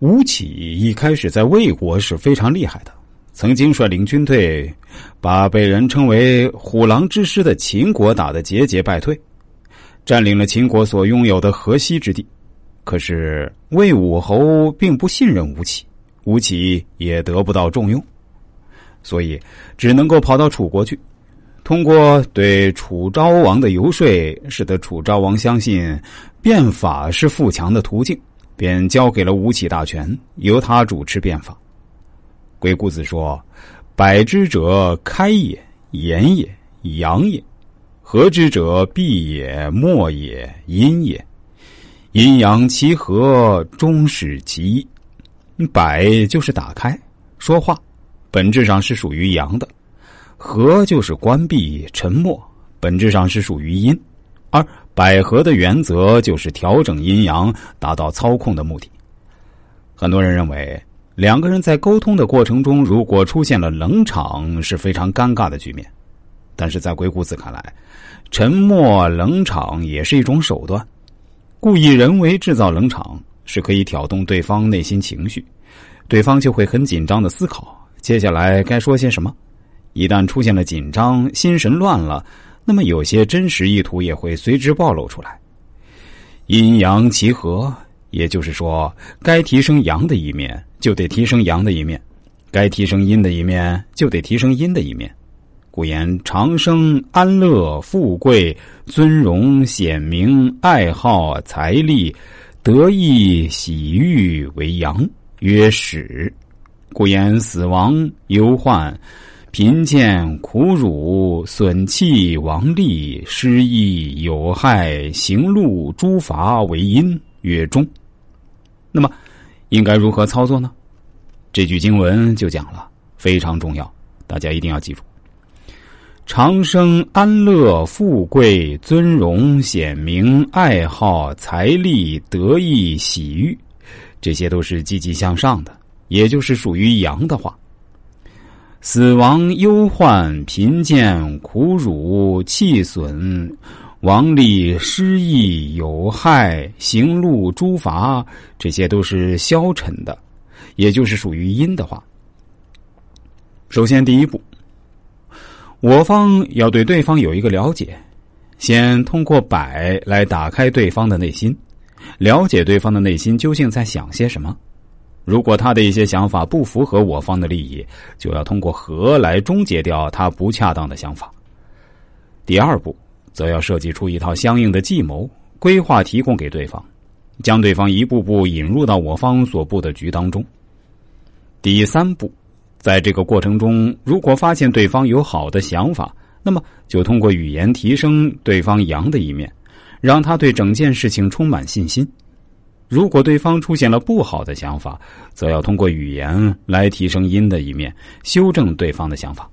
吴起一开始在魏国是非常厉害的，曾经率领军队把被人称为“虎狼之师”的秦国打得节节败退，占领了秦国所拥有的河西之地。可是魏武侯并不信任吴起，吴起也得不到重用，所以只能够跑到楚国去，通过对楚昭王的游说，使得楚昭王相信变法是富强的途径。便交给了吴起大权，由他主持变法。鬼谷子说：“百之者，开也，言也，阳也；合之者，闭也，默也，阴也。阴阳其和，终始其一。百就是打开说话，本质上是属于阳的；合就是关闭沉默，本质上是属于阴。而百合的原则就是调整阴阳，达到操控的目的。很多人认为，两个人在沟通的过程中，如果出现了冷场，是非常尴尬的局面。但是在鬼谷子看来，沉默冷场也是一种手段。故意人为制造冷场，是可以挑动对方内心情绪，对方就会很紧张的思考接下来该说些什么。一旦出现了紧张，心神乱了。那么，有些真实意图也会随之暴露出来。阴阳其和，也就是说，该提升阳的一面，就得提升阳的一面；该提升阴的一面，就得提升阴的一面。故言长生、安乐、富贵、尊荣、显明、爱好、财力、得意、喜欲为阳，曰始。故言死亡、忧患。贫贱、苦辱、损气、亡利、失意、有害、行路、诸罚为阴，曰中。那么，应该如何操作呢？这句经文就讲了，非常重要，大家一定要记住：长生、安乐、富贵、尊荣、显明、爱好、财力、得意、喜欲，这些都是积极向上的，也就是属于阳的话。死亡、忧患、贫贱、苦辱、气损、亡利、失意、有害、行路、诸罚，这些都是消沉的，也就是属于阴的话。首先，第一步，我方要对对方有一个了解，先通过摆来打开对方的内心，了解对方的内心究竟在想些什么。如果他的一些想法不符合我方的利益，就要通过和来终结掉他不恰当的想法。第二步，则要设计出一套相应的计谋规划，提供给对方，将对方一步步引入到我方所布的局当中。第三步，在这个过程中，如果发现对方有好的想法，那么就通过语言提升对方阳的一面，让他对整件事情充满信心。如果对方出现了不好的想法，则要通过语言来提升阴的一面，修正对方的想法。